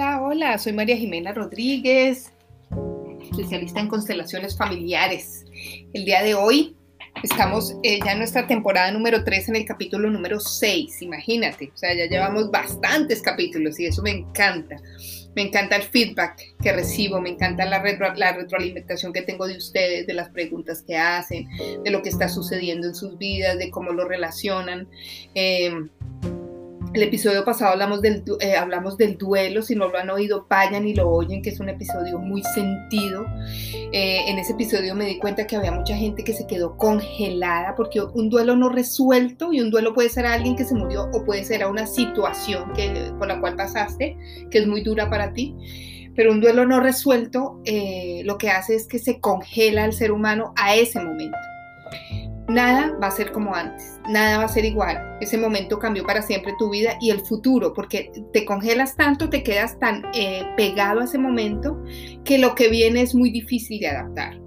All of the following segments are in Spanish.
Hola, hola, soy María Jimena Rodríguez, especialista en constelaciones familiares. El día de hoy estamos eh, ya en nuestra temporada número 3 en el capítulo número 6, imagínate, o sea, ya llevamos bastantes capítulos y eso me encanta. Me encanta el feedback que recibo, me encanta la, retroalimentación que tengo de ustedes, de las preguntas que hacen, de lo que está sucediendo en sus vidas, de cómo lo relacionan. Eh, el episodio pasado hablamos del, eh, hablamos del duelo, si no lo han oído, vayan y lo oyen, que es un episodio muy sentido. Eh, en ese episodio me di cuenta que había mucha gente que se quedó congelada porque un duelo no resuelto y un duelo puede ser a alguien que se murió o puede ser a una situación que, por la cual pasaste, que es muy dura para ti. Pero un duelo no resuelto eh, lo que hace es que se congela al ser humano a ese momento nada va a ser como antes, nada va a ser igual. Ese momento cambió para siempre tu vida y el futuro, porque te congelas tanto, te quedas tan eh, pegado a ese momento que lo que viene es muy difícil de adaptar.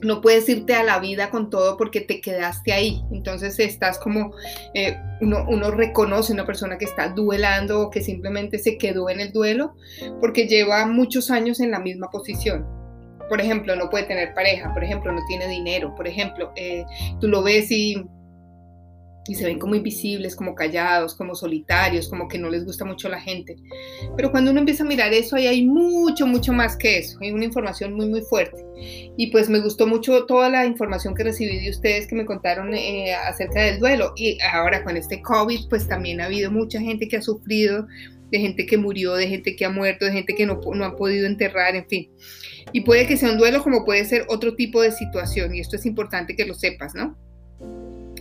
No puedes irte a la vida con todo porque te quedaste ahí. Entonces estás como, eh, uno, uno reconoce una persona que está duelando o que simplemente se quedó en el duelo porque lleva muchos años en la misma posición por ejemplo, no puede tener pareja, por ejemplo, no tiene dinero, por ejemplo, eh, tú lo ves y, y se ven como invisibles, como callados, como solitarios, como que no les gusta mucho la gente. Pero cuando uno empieza a mirar eso, ahí hay mucho, mucho más que eso, hay una información muy, muy fuerte. Y pues me gustó mucho toda la información que recibí de ustedes que me contaron eh, acerca del duelo. Y ahora con este COVID, pues también ha habido mucha gente que ha sufrido de gente que murió, de gente que ha muerto, de gente que no, no ha podido enterrar, en fin. Y puede que sea un duelo como puede ser otro tipo de situación, y esto es importante que lo sepas, ¿no?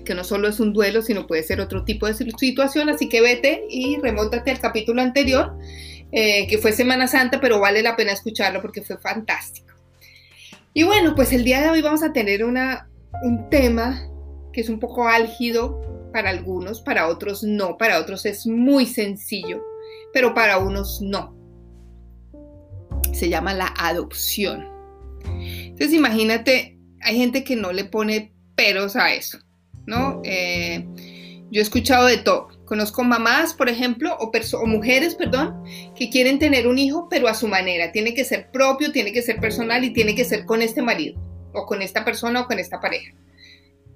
Que no solo es un duelo, sino puede ser otro tipo de situación, así que vete y remóntate al capítulo anterior, eh, que fue Semana Santa, pero vale la pena escucharlo porque fue fantástico. Y bueno, pues el día de hoy vamos a tener una, un tema que es un poco álgido para algunos, para otros no, para otros es muy sencillo pero para unos no. Se llama la adopción. Entonces imagínate, hay gente que no le pone peros a eso, ¿no? Eh, yo he escuchado de todo. Conozco mamás, por ejemplo, o, o, mujeres, perdón, que quieren tener un hijo, pero a su manera. Tiene que ser propio, tiene que ser personal y tiene que ser con este marido, o con esta persona, o con esta pareja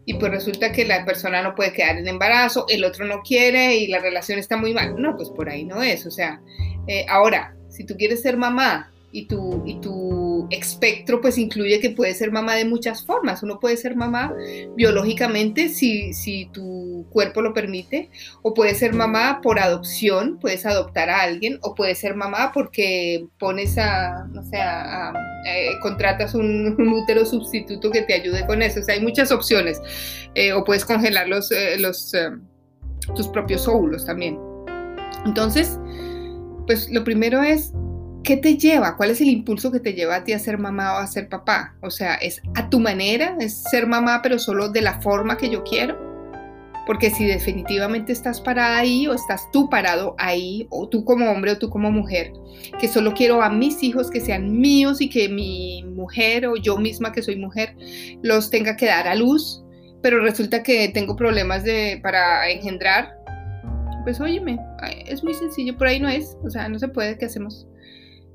y pues resulta que la persona no puede quedar en embarazo, el otro no quiere y la relación está muy mal. No, pues por ahí no es. O sea, eh, ahora, si tú quieres ser mamá y tu, y tu espectro pues incluye que puede ser mamá de muchas formas. Uno puede ser mamá biológicamente si, si tu cuerpo lo permite, o puede ser mamá por adopción, puedes adoptar a alguien, o puede ser mamá porque pones a, no sé, eh, contratas un, útero sustituto que te ayude con eso. O sea, hay muchas opciones. Eh, o puedes congelar los, eh, los tus propios óvulos también. Entonces, pues lo primero es ¿qué te lleva? ¿Cuál es el impulso que te lleva a ti a ser mamá o a ser papá? O sea, ¿es a tu manera? ¿Es ser mamá pero solo de la forma que yo quiero? Porque si definitivamente estás parada ahí o estás tú parado ahí, o tú como hombre o tú como mujer, que solo quiero a mis hijos que sean míos y que mi mujer o yo misma que soy mujer los tenga que dar a luz, pero resulta que tengo problemas de, para engendrar, pues óyeme, es muy sencillo, por ahí no es, o sea, no se puede, ¿qué hacemos?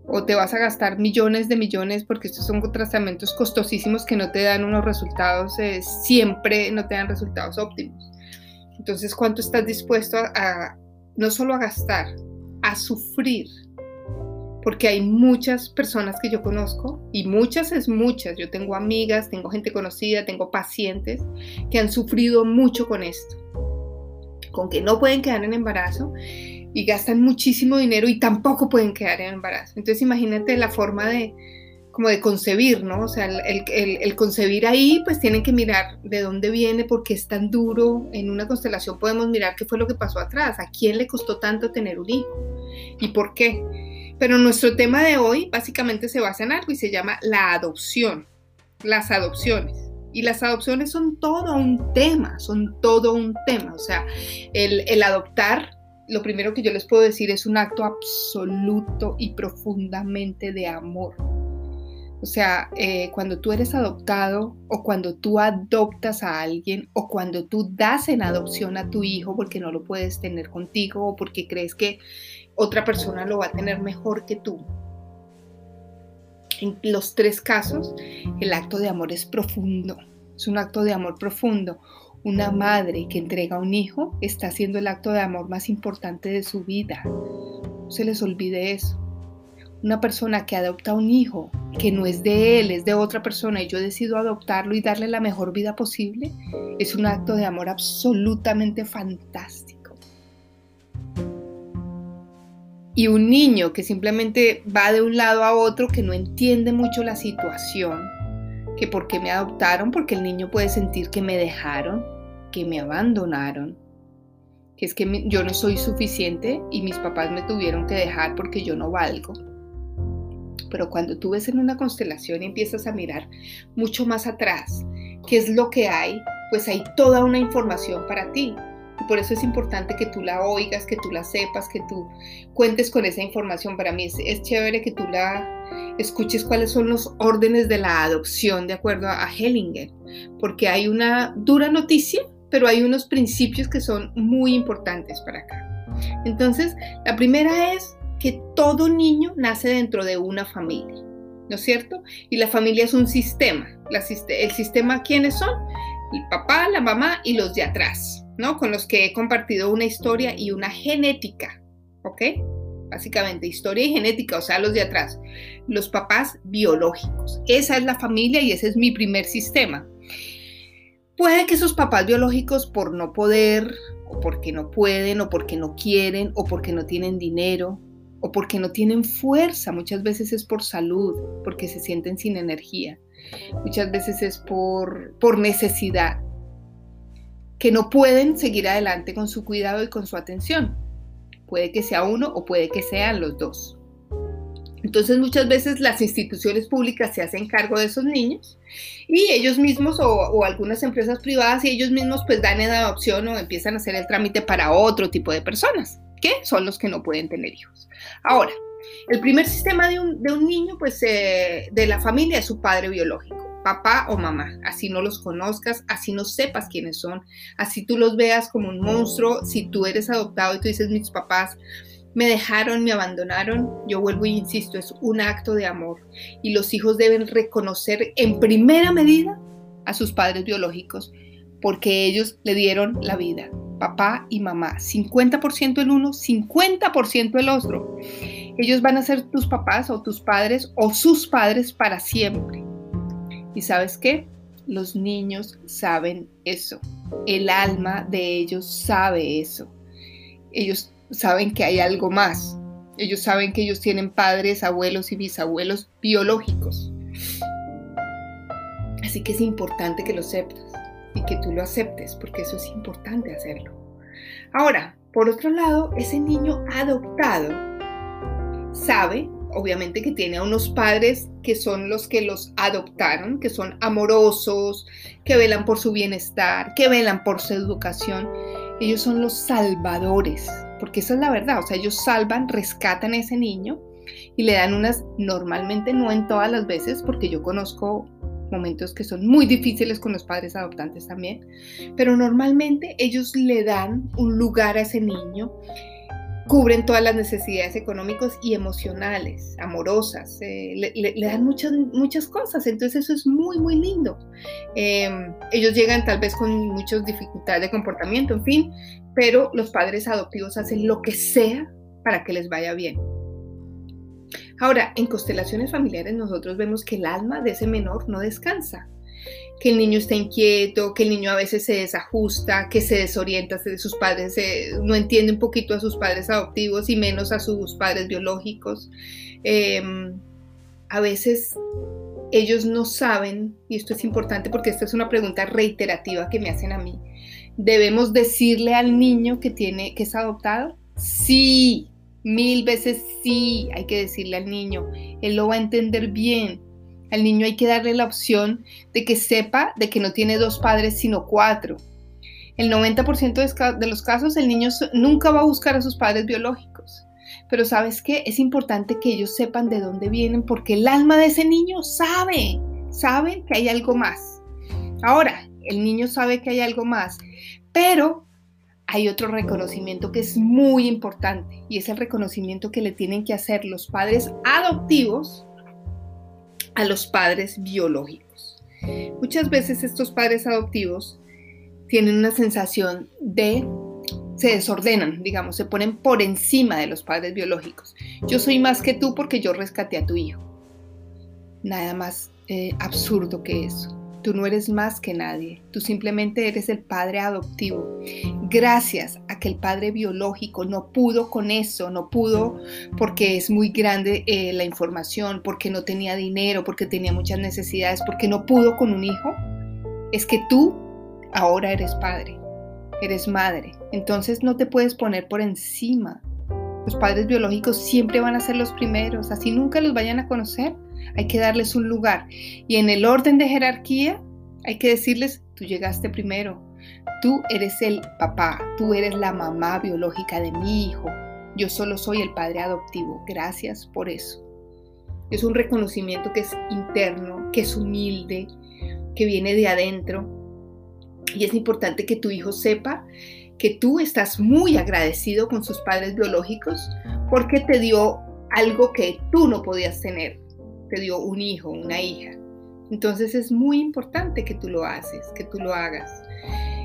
O te vas a gastar millones de millones porque estos son tratamientos costosísimos que no te dan unos resultados, eh, siempre no te dan resultados óptimos. Entonces, ¿cuánto estás dispuesto a, no solo a gastar, a sufrir? Porque hay muchas personas que yo conozco, y muchas es muchas, yo tengo amigas, tengo gente conocida, tengo pacientes que han sufrido mucho con esto, con que no pueden quedar en embarazo y gastan muchísimo dinero y tampoco pueden quedar en embarazo. Entonces imagínate la forma de como de concebir, ¿no? O sea, el, el, concebir ahí, pues tienen que mirar de dónde viene, por qué es tan duro. En una constelación podemos mirar qué fue lo que pasó atrás, a quién le costó tanto tener un hijo y por qué. Pero nuestro tema de hoy básicamente se basa en algo y se llama la adopción, las adopciones. Y las adopciones son todo un tema, son todo un tema. O sea, el, el adoptar lo primero que yo les puedo decir es un acto absoluto y profundamente de amor. O sea, eh, cuando tú eres adoptado o cuando tú adoptas a alguien o cuando tú das en adopción a tu hijo porque no lo puedes tener contigo o porque crees que, otra persona lo va a tener mejor que tú. En los tres casos, el acto de amor es profundo, es un acto de amor profundo. Una madre que entrega un hijo está haciendo el acto de amor más importante de su vida. No se les olvide eso. Una persona que adopta un hijo que no es de él, es de otra persona y yo decido adoptarlo y darle la mejor vida posible, es un acto de amor absolutamente fantástico. y un niño que simplemente va de un lado a otro, que no entiende mucho la situación, que por qué me adoptaron, porque el niño puede sentir que me dejaron, que me abandonaron, que es que yo no soy suficiente y mis papás me tuvieron que dejar porque yo no valgo. Pero cuando tú ves en una constelación y empiezas a mirar mucho más atrás, qué es lo que hay, pues hay toda una información para ti. Y por eso es importante que tú la oigas, que tú la sepas, que tú cuentes con esa información. Para mí es, chévere que tú la escuches cuáles son los órdenes de la adopción de acuerdo a Hellinger, porque hay una dura noticia, pero hay unos principios que son muy importantes para acá. Entonces, la primera es que todo niño nace dentro de una familia, ¿no es cierto? Y la familia es un sistema. el sistema, ¿quiénes son? El papá, la mamá y los de atrás. ¿no? Con los que he compartido una historia y una genética, ¿ok? Básicamente, historia y genética, o sea, los de atrás. Los papás biológicos. Esa es la familia y ese es mi primer sistema. Puede que esos papás biológicos por no poder, o porque no pueden, o porque no quieren, o porque no tienen dinero, o porque no tienen fuerza, muchas veces es por salud, porque se sienten sin energía, muchas veces es por, por necesidad, que no pueden seguir adelante con su cuidado y con su atención. Puede que sea uno o puede que sean los dos. Entonces muchas veces las instituciones públicas se hacen cargo de esos niños y ellos mismos o, algunas empresas privadas y ellos mismos pues dan en adopción o empiezan a hacer el trámite para otro tipo de personas, que son los que no pueden tener hijos. Ahora, el primer sistema de un, niño pues eh, de la familia es su padre biológico papá o mamá, así no los conozcas, así no sepas quiénes son, así tú los veas como un monstruo, si tú eres adoptado y tú dices mis papás me dejaron, me abandonaron, yo vuelvo y insisto, es un acto de amor y los hijos deben reconocer en primera medida a sus padres biológicos porque ellos le dieron la vida, papá y mamá, 50% el uno, 50% el otro. Ellos van a ser tus papás o tus padres o sus padres para siempre. ¿Y sabes qué? Los niños saben eso. El alma de ellos sabe eso. Ellos saben que hay algo más. Ellos saben que ellos tienen padres, abuelos y bisabuelos biológicos. Así que es importante que lo sepas y que tú lo aceptes, porque eso es importante hacerlo. Ahora, por otro lado, ese niño adoptado sabe obviamente que tiene a unos padres que son los que los adoptaron, que son amorosos, que velan por su bienestar, que velan por su educación. Ellos son los salvadores, porque esa es la verdad, o sea, ellos salvan, rescatan a ese niño y le dan unas, normalmente no en todas las veces, porque yo conozco momentos que son muy difíciles con los padres adoptantes también, pero normalmente ellos le dan un lugar a ese niño cubren todas las necesidades económicas y emocionales, amorosas, eh, le, dan muchas, muchas cosas, entonces eso es muy, muy lindo. Em, ellos llegan tal vez con muchas dificultades de comportamiento, en fin, pero los padres adoptivos hacen lo que sea para que les vaya bien. Ahora, en constelaciones familiares nosotros vemos que el alma de ese menor no descansa que el niño está inquieto, que el niño a veces se desajusta, que se desorienta de sus padres, no entiende un poquito a sus padres adoptivos y menos a sus padres biológicos. Em, a veces ellos no saben, y esto es importante porque esta es una pregunta reiterativa que me hacen a mí, ¿debemos decirle al niño que, tiene, que es adoptado? Sí, mil veces sí, hay que decirle al niño, él lo va a entender bien al niño hay que darle la opción de que sepa de que no tiene dos padres, sino cuatro. El 90% de los casos el niño nunca va a buscar a sus padres biológicos. Pero sabes qué? Es importante que ellos sepan de dónde vienen porque el alma de ese niño sabe, sabe que hay algo más. Ahora, el niño sabe que hay algo más, pero hay otro reconocimiento que es muy importante y es el reconocimiento que le tienen que hacer los padres adoptivos a los padres biológicos. Muchas veces estos padres adoptivos tienen una sensación de se desordenan, digamos, se ponen por encima de los padres biológicos. Yo soy más que tú porque yo rescaté a tu hijo. Nada más eh, absurdo que eso. Tú no eres más que nadie, tú simplemente eres el padre adoptivo. Gracias a que el padre biológico no pudo con eso, no pudo porque es muy grande eh, la información, porque no tenía dinero, porque tenía muchas necesidades, porque no pudo con un hijo, es que tú ahora eres padre, eres madre. Entonces no te puedes poner por encima. Los padres biológicos siempre van a ser los primeros, así nunca los vayan a conocer hay que darles un lugar. Y en el orden de jerarquía hay que decirles, tú llegaste primero, tú eres el papá, tú eres la mamá biológica de mi hijo, yo solo soy el padre adoptivo, gracias por eso. Es un reconocimiento que es interno, que es humilde, que viene de adentro. Y es importante que tu hijo sepa que tú estás muy agradecido con sus padres biológicos porque te dio algo que tú no podías tener te dio un hijo, una hija. Entonces es muy importante que tú lo haces, que tú lo hagas.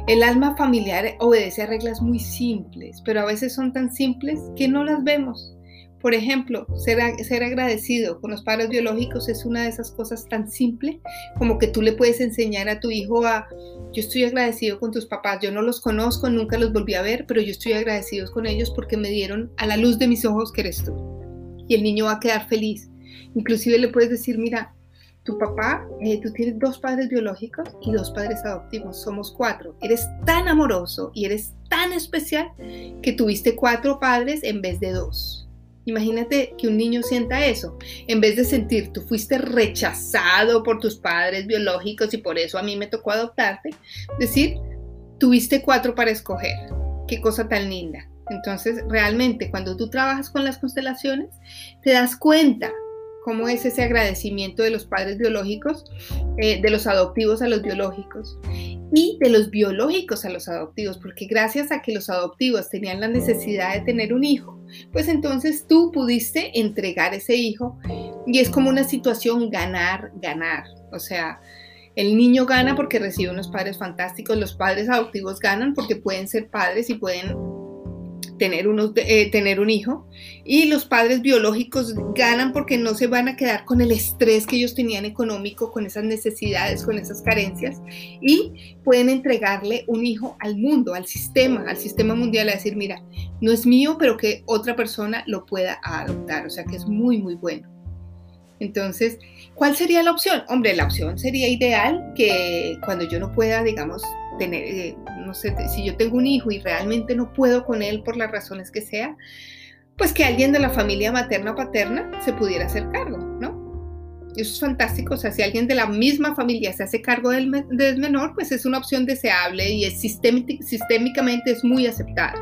El alma familiar obedece a reglas muy simples, pero a veces son tan simples que no las vemos. Por ejemplo, ser, agradecido con los padres biológicos es una de esas cosas tan simples como que tú le puedes enseñar a tu hijo a, yo estoy agradecido con tus papás, yo no los conozco, nunca los volví a ver, pero yo estoy agradecido con ellos porque me dieron a la luz de mis ojos que eres tú. Y el niño va a quedar feliz. Inclusive le puedes decir, mira, tu papá, eh, tú tienes dos padres biológicos y dos padres adoptivos, somos cuatro. Eres tan amoroso y eres tan especial que tuviste cuatro padres en vez de dos. Imagínate que un niño sienta eso, en vez de sentir tú fuiste rechazado por tus padres biológicos y por eso a mí me tocó adoptarte, decir, tuviste cuatro para escoger. Qué cosa tan linda. Entonces, realmente, cuando tú trabajas con las constelaciones, te das cuenta cómo es ese agradecimiento de los padres biológicos, eh, de los adoptivos a los biológicos y de los biológicos a los adoptivos, porque gracias a que los adoptivos tenían la necesidad de tener un hijo, pues entonces tú pudiste entregar ese hijo y es como una situación ganar, ganar, o sea, el niño gana porque recibe unos padres fantásticos, los padres adoptivos ganan porque pueden ser padres y pueden tener, unos, eh, tener un hijo y los padres biológicos ganan porque no se van a quedar con el estrés que ellos tenían económico, con esas necesidades, con esas carencias y pueden entregarle un hijo al mundo, al sistema, al sistema mundial, a decir, mira, no es mío, pero que otra persona lo pueda adoptar, o sea que es muy, muy bueno. Entonces, ¿cuál sería la opción? Hombre, la opción sería ideal que cuando yo no pueda, digamos, tener, eh, no sé, si yo tengo un hijo y realmente no puedo con él por las razones que sea, pues que alguien de la familia materna o paterna se pudiera hacer cargo, ¿no? Eso es fantástico, o sea, si alguien de la misma familia se hace cargo del, del menor, pues es una opción deseable y sistémicamente es muy aceptada.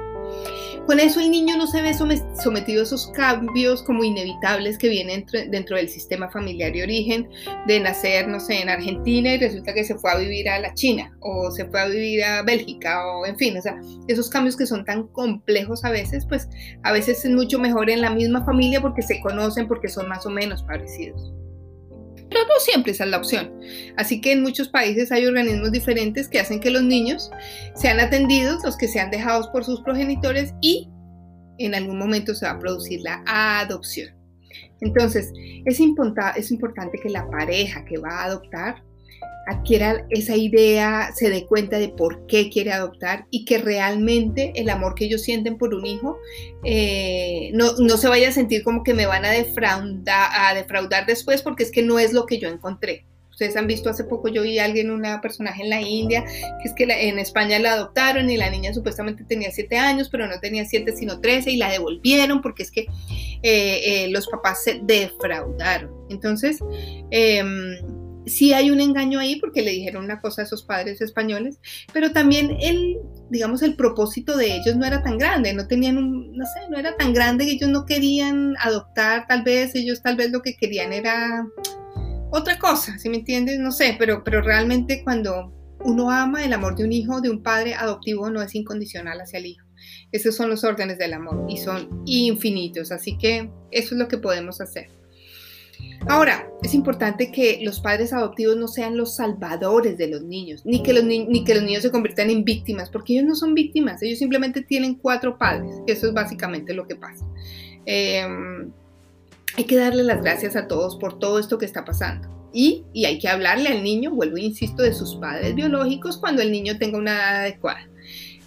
Con eso el niño no se ve sometido a esos cambios como inevitables que vienen dentro del sistema familiar de origen, de nacer, no sé, en Argentina y resulta que se fue a vivir a la China o se fue a vivir a Bélgica o en fin, o sea, esos cambios que son tan complejos a veces, pues a veces es mucho mejor en la misma familia porque se conocen, porque son más o menos parecidos. Pero no siempre esa es la opción. Así que en muchos países hay organismos diferentes que hacen que los niños sean atendidos, los que sean dejados por sus progenitores y en algún momento se va a producir la adopción. Entonces, es, es importante que la pareja que va a adoptar adquiera esa idea, se dé cuenta de por qué quiere adoptar y que realmente el amor que ellos sienten por un hijo eh, no, se vaya a sentir como que me van a defraudar, a defraudar después porque es que no es lo que yo encontré. Ustedes han visto hace poco, yo vi a alguien, una personaje en la India, que es que en España la adoptaron y la niña supuestamente tenía 7 años, pero no tenía 7 sino 13 y la devolvieron porque es que eh, eh, los papás se defraudaron. Entonces, em, sí hay un engaño ahí porque le dijeron una cosa a esos padres españoles, pero también el, digamos, el propósito de ellos no era tan grande, no tenían no sé, no era tan grande que ellos no querían adoptar, tal vez ellos tal vez lo que querían era otra cosa, ¿sí me entiendes? No sé, pero, pero realmente cuando uno ama el amor de un hijo, de un padre adoptivo, no es incondicional hacia el hijo. Esos son los órdenes del amor y son infinitos, así que eso es lo que podemos hacer. Ahora, es importante que los padres adoptivos no sean los salvadores de los niños, ni que los, ni que los niños se conviertan en víctimas, porque ellos no son víctimas, ellos simplemente tienen cuatro padres, eso es básicamente lo que pasa. Em, hay que darle las gracias a todos por todo esto que está pasando. Y, y, hay que hablarle al niño, vuelvo e insisto, de sus padres biológicos cuando el niño tenga una edad adecuada.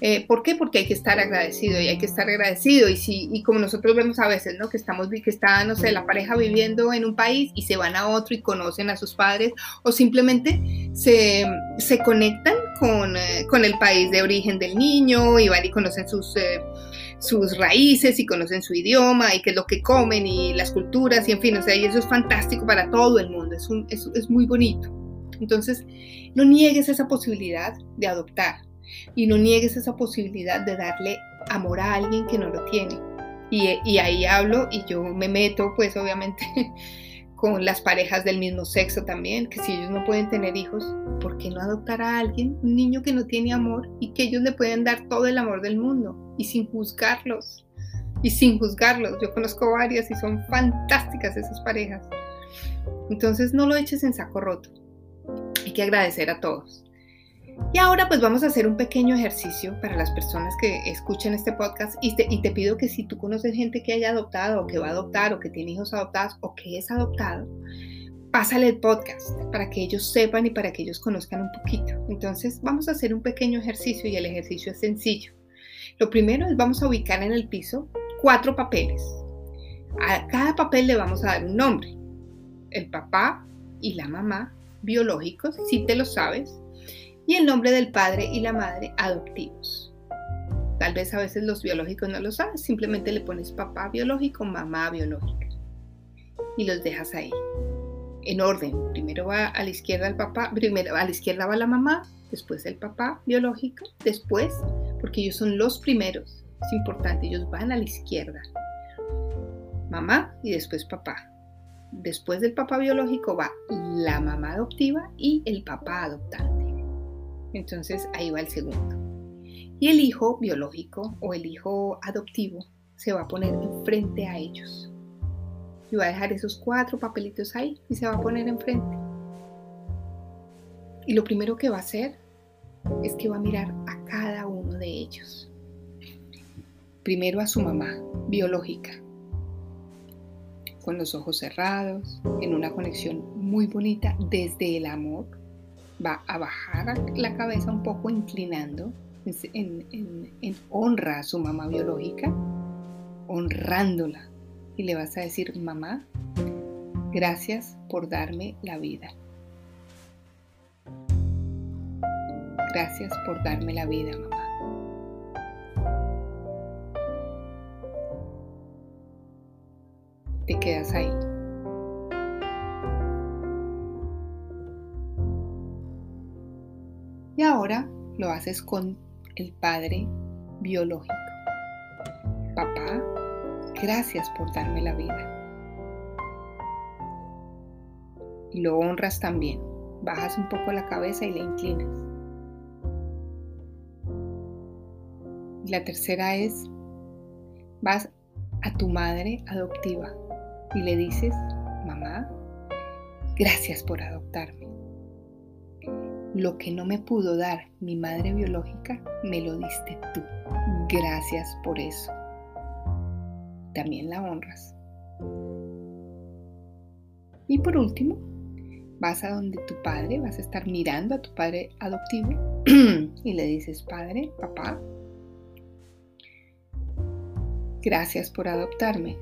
Eh, ¿Por qué? Porque hay que estar agradecido y hay que estar agradecido. Y, si, y como nosotros vemos a veces, ¿no? Que estamos, que está, no sé, la pareja viviendo en un país y se van a otro y conocen a sus padres o simplemente se, se conectan con, eh, con, el país de origen del niño y van y conocen sus... Eh, sus raíces y conocen su idioma y qué es lo que comen y las culturas y en fin, o sea, y eso es fantástico para todo el mundo, es, un, es, es muy bonito. Entonces, no niegues esa posibilidad de adoptar y no niegues esa posibilidad de darle amor a alguien que no lo tiene. Y, ahí hablo y yo me meto, pues obviamente, con las parejas del mismo sexo también, que si ellos no pueden tener hijos, ¿por qué no adoptar a alguien, un niño que no tiene amor y que ellos le pueden dar todo el amor del mundo y sin juzgarlos? Y sin juzgarlos. Yo conozco varias y son fantásticas esas parejas. Entonces no lo eches en saco roto. Hay que agradecer a todos. Y ahora pues vamos a hacer un pequeño ejercicio para las personas que escuchen este podcast y te, y te, pido que si tú conoces gente que haya adoptado o que va a adoptar o que tiene hijos adoptados o que es adoptado, pásale el podcast para que ellos sepan y para que ellos conozcan un poquito. Entonces vamos a hacer un pequeño ejercicio y el ejercicio es sencillo. Lo primero es vamos a ubicar en el piso cuatro papeles. A cada papel le vamos a dar un nombre. El papá y la mamá biológicos, si te lo sabes, y el nombre del padre y la madre adoptivos. Tal vez a veces los biológicos no lo sabes, simplemente le pones papá biológico, mamá biológica y los dejas ahí. En orden, primero va a la izquierda el papá, primero a la izquierda va la mamá, después el papá biológico, después, porque ellos son los primeros, es importante, ellos van a la izquierda. Mamá y después papá. Después del papá biológico va la mamá adoptiva y el papá adoptante. Entonces ahí va el segundo. Y el hijo biológico o el hijo adoptivo se va a poner enfrente a ellos. Y va a dejar esos cuatro papelitos ahí y se va a poner enfrente. Y lo primero que va a hacer es que va a mirar a cada uno de ellos. Primero a su mamá biológica, con los ojos cerrados, en una conexión muy bonita desde el amor va a bajar la cabeza un poco inclinando en, honra a su mamá biológica, honrándola. Y le vas a decir, mamá, gracias por darme la vida. Gracias por darme la vida, mamá. Te quedas ahí. Lo haces con el padre biológico. Papá, gracias por darme la vida. Y lo honras también. Bajas un poco la cabeza y le inclinas. Y la tercera es, vas a tu madre adoptiva y le dices, mamá, gracias por adoptarme. Lo que no me pudo dar mi madre biológica, me lo diste tú. Gracias por eso. También la honras. Y por último, vas a donde tu padre, vas a estar mirando a tu padre adoptivo y le dices, padre, papá, gracias por adoptarme.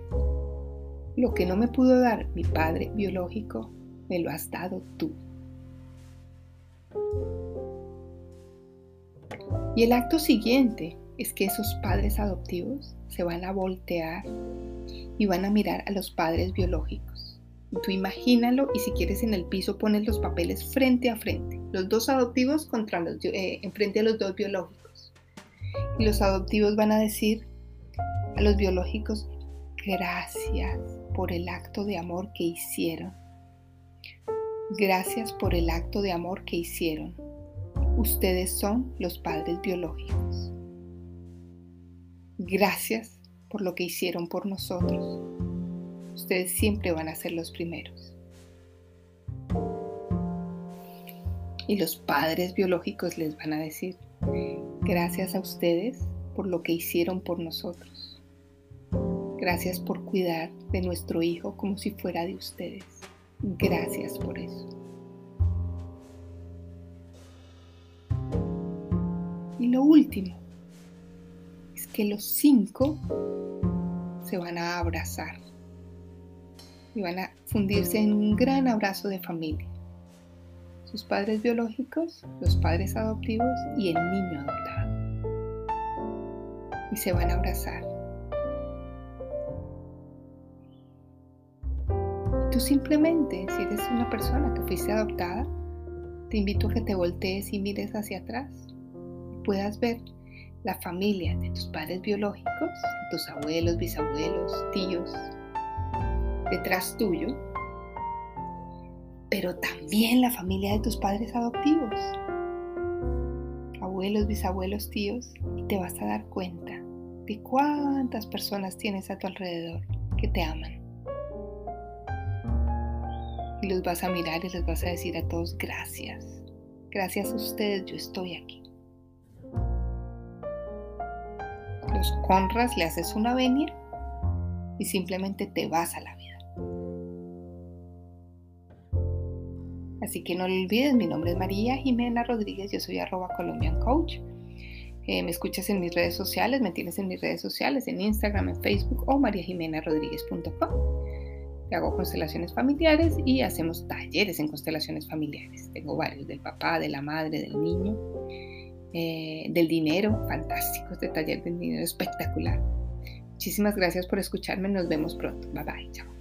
Lo que no me pudo dar mi padre biológico, me lo has dado tú. Y el acto siguiente es que esos padres adoptivos se van a voltear y van a mirar a los padres biológicos. tú imagínalo y si quieres en el piso pones los papeles frente a frente, los dos adoptivos contra los, eh, enfrente a los dos biológicos. Y los adoptivos van a decir a los biológicos, gracias por el acto de amor que hicieron. Gracias por el acto de amor que hicieron Ustedes son los padres biológicos. Gracias por lo que hicieron por nosotros. Ustedes siempre van a ser los primeros. Y los padres biológicos les van a decir, gracias a ustedes por lo que hicieron por nosotros. Gracias por cuidar de nuestro hijo como si fuera de ustedes. Gracias por eso. Y lo último es que los cinco se van a abrazar y van a fundirse en un gran abrazo de familia. Sus padres biológicos, los padres adoptivos y el niño adoptado. Y se van a abrazar. Simplemente, si eres una persona que fuiste adoptada, te invito a que te voltees y mires hacia atrás y puedas ver la familia de tus padres biológicos, tus abuelos, bisabuelos, tíos, detrás tuyo, pero también la familia de tus padres adoptivos, abuelos, bisabuelos, tíos, y te vas a dar cuenta de cuántas personas tienes a tu alrededor que te aman. Los vas a mirar y les vas a decir a todos gracias. Gracias a ustedes yo estoy aquí. Los honras, le haces una venia y simplemente te vas a la vida. Así que no lo olvides, mi nombre es María Jimena Rodríguez, yo soy arroba Colombian Coach. Eh, me escuchas en mis redes sociales, me tienes en mis redes sociales, en Instagram, en Facebook o mariajimenarodríguez.com. Hago constelaciones familiares y hacemos talleres en constelaciones familiares. Tengo varios, del papá, de la madre, del niño, eh, del dinero, fantásticos, de taller del dinero espectacular. Muchísimas gracias por escucharme, nos vemos pronto. Bye bye, chao.